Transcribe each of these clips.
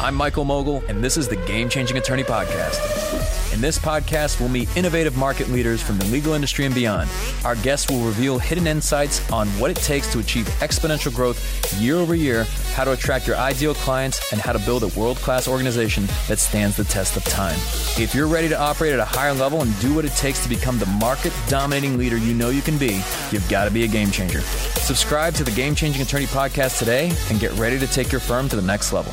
I'm Michael Mogul, and this is the Game Changing Attorney Podcast. In this podcast, we'll meet innovative market leaders from the legal industry and beyond. Our guests will reveal hidden insights on what it takes to achieve exponential growth year over year, how to attract your ideal clients, and how to build a world class organization that stands the test of time. If you're ready to operate at a higher level and do what it takes to become the market dominating leader you know you can be, you've got to be a game changer. Subscribe to the Game Changing Attorney Podcast today and get ready to take your firm to the next level.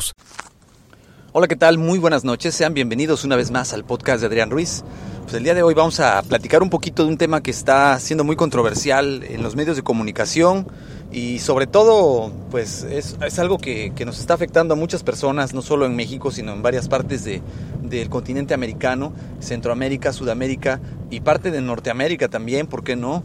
Hola, ¿qué tal? Muy buenas noches. Sean bienvenidos una vez más al podcast de Adrián Ruiz. Pues el día de hoy vamos a platicar un poquito de un tema que está siendo muy controversial en los medios de comunicación y sobre todo, pues es, algo que, que, nos está afectando a muchas personas, no solo en México, sino en varias partes de, del continente americano, Centroamérica, Sudamérica y parte de Norteamérica también, ¿por qué no?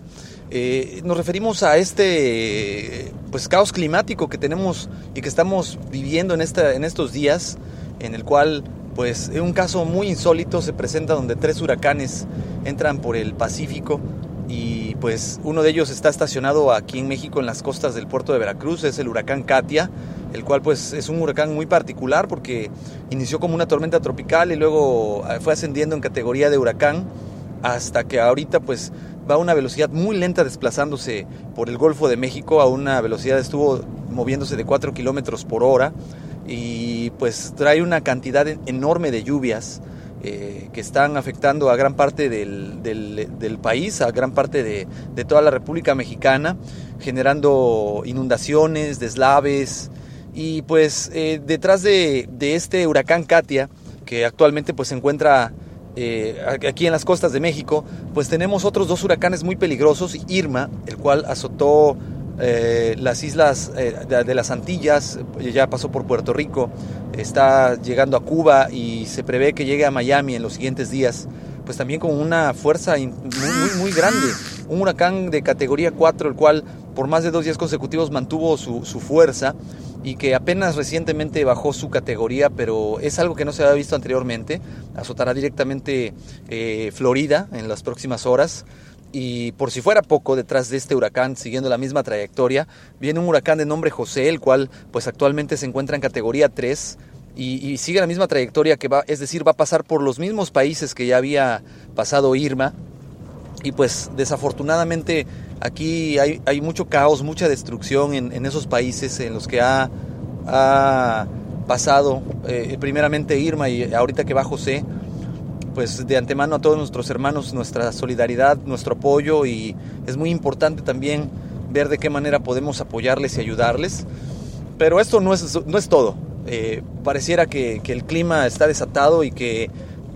Eh, nos referimos a este pues caos climático que tenemos y que estamos viviendo en, esta, en estos días en el cual pues un caso muy insólito se presenta donde tres huracanes entran por el Pacífico y pues uno de ellos está estacionado aquí en México en las costas del puerto de Veracruz, es el huracán Katia, el cual pues es un huracán muy particular porque inició como una tormenta tropical y luego eh, fue ascendiendo en categoría de huracán hasta que ahorita pues va a una velocidad muy lenta desplazándose por el Golfo de México, a una velocidad estuvo moviéndose de 4 kilómetros por hora y pues trae una cantidad enorme de lluvias eh, que están afectando a gran parte del, del, país, a gran parte de, de, toda la República Mexicana, generando inundaciones, deslaves y pues eh, detrás de, de, este huracán Katia, que actualmente pues se encuentra eh, aquí en las costas de México, pues tenemos otros dos huracanes muy peligrosos, Irma, el cual azotó eh, las islas eh, de, las Antillas, ya pasó por Puerto Rico, está llegando a Cuba y se prevé que llegue a Miami en los siguientes días, pues también con una fuerza muy, muy, muy grande, un huracán de categoría 4, el cual por más de dos días consecutivos mantuvo su, fuerza y que apenas recientemente bajó su categoría, pero es algo que no se había visto anteriormente. Azotará directamente eh, Florida en las próximas horas. Y por si fuera poco, detrás de este huracán, siguiendo la misma trayectoria, viene un huracán de nombre José, el cual pues actualmente se encuentra en categoría 3 y, y, sigue la misma trayectoria que va, es decir, va a pasar por los mismos países que ya había pasado Irma. Y pues desafortunadamente aquí hay, hay mucho caos, mucha destrucción en, en, esos países en los que ha, ha pasado eh, primeramente Irma y ahorita que va José pues de antemano a todos nuestros hermanos nuestra solidaridad, nuestro apoyo y es muy importante también ver de qué manera podemos apoyarles y ayudarles. Pero esto no es, no es todo. Eh, pareciera que, que, el clima está desatado y que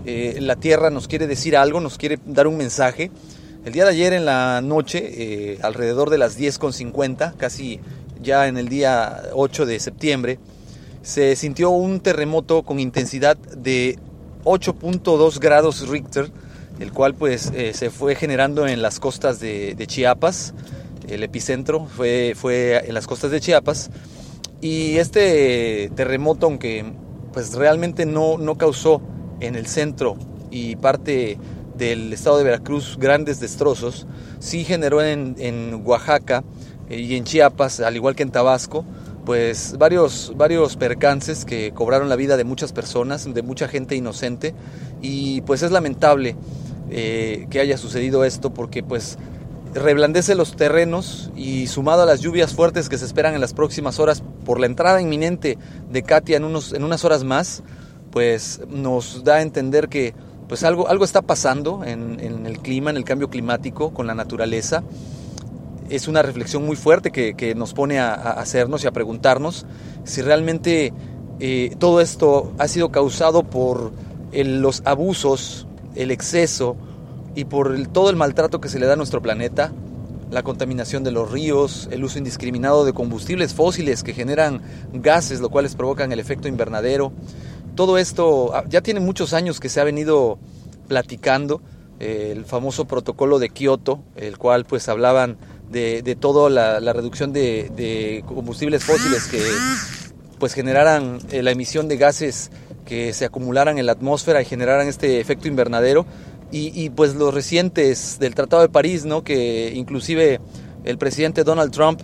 eh, la Tierra nos quiere decir algo, nos quiere dar un mensaje. El día de ayer en la noche, eh, alrededor de las 10.50, casi ya en el día 8 de septiembre, se sintió un terremoto con intensidad de 8.2 grados Richter, el cual pues eh, se fue generando en las costas de, de, Chiapas. El epicentro fue, fue en las costas de Chiapas. Y este terremoto, aunque pues realmente no, no causó en el centro y parte del estado de Veracruz grandes destrozos, sí generó en, en Oaxaca y en Chiapas, al igual que en Tabasco, pues varios, varios percances que cobraron la vida de muchas personas, de mucha gente inocente. Y pues es lamentable eh, que haya sucedido esto porque pues reblandece los terrenos y sumado a las lluvias fuertes que se esperan en las próximas horas por la entrada inminente de Katia en, unos, en unas horas más, pues nos da a entender que pues algo, algo está pasando en, el clima, en el cambio climático, con la naturaleza. Es una reflexión muy fuerte que, nos pone a, hacernos y a preguntarnos si realmente eh, todo esto ha sido causado por los abusos, el exceso, y por todo el maltrato que se le da a nuestro planeta, la contaminación de los ríos, el uso indiscriminado de combustibles fósiles que generan gases, lo cuales provocan el efecto invernadero. Todo esto ah, ya tiene muchos años que se ha venido platicando, eh, el famoso protocolo de Kioto, el cual pues hablaban de, toda la, reducción de, combustibles fósiles que pues generaran eh, la emisión de gases que se acumularan en la atmósfera y generaran este efecto invernadero y, pues los recientes del Tratado de París, ¿no? que inclusive el presidente Donald Trump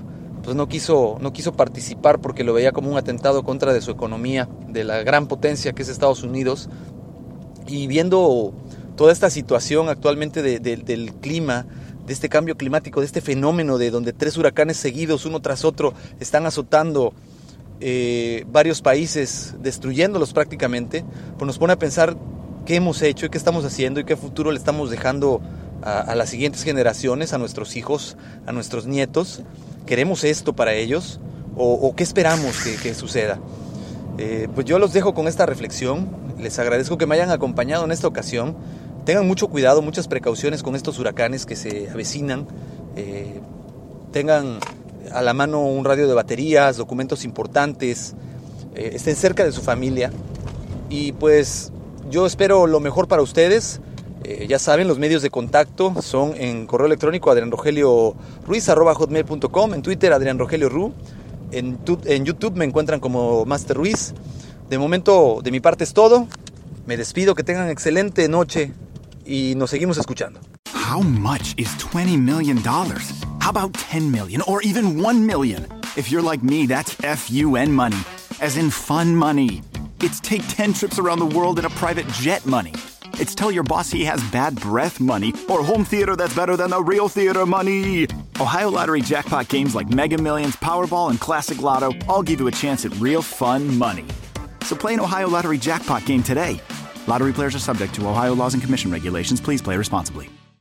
pues no quiso, no quiso participar porque lo veía como un atentado contra de su economía, de la gran potencia que es Estados Unidos. Y viendo toda esta situación actualmente del clima, de este cambio climático, de este fenómeno de donde tres huracanes seguidos, uno tras otro, están azotando eh, varios países, destruyéndolos prácticamente, pues nos pone a pensar qué hemos hecho y qué estamos haciendo y qué futuro le estamos dejando a, las siguientes generaciones, a nuestros hijos, a nuestros nietos. ¿Queremos esto para ellos o, qué esperamos que, suceda? Eh, pues yo los dejo con esta reflexión. Les agradezco que me hayan acompañado en esta ocasión. Tengan mucho cuidado, muchas precauciones con estos huracanes que se avecinan. Eh, tengan a la mano un radio de baterías, documentos importantes. Eh, estén cerca de su familia. Y pues yo espero lo mejor para ustedes. Eh, ya saben, los medios de contacto son en correo electrónico adrianrogelioruiz.com, en Twitter Adrián Rogelio Ru, en, en YouTube me encuentran como Master Ruiz. De momento, de mi parte es todo. Me despido, que tengan excelente noche y nos seguimos escuchando. How much is 20 million dollars? How about 10 million or even 1 million? If you're like me, that's FUN money, as in fun money. It's take 10 trips around the world in a private jet money. It's tell your boss he has bad breath money or home theater that's better than the real theater money. Ohio Lottery jackpot games like Mega Millions, Powerball, and Classic Lotto all give you a chance at real fun money. So play an Ohio Lottery jackpot game today. Lottery players are subject to Ohio laws and commission regulations. Please play responsibly.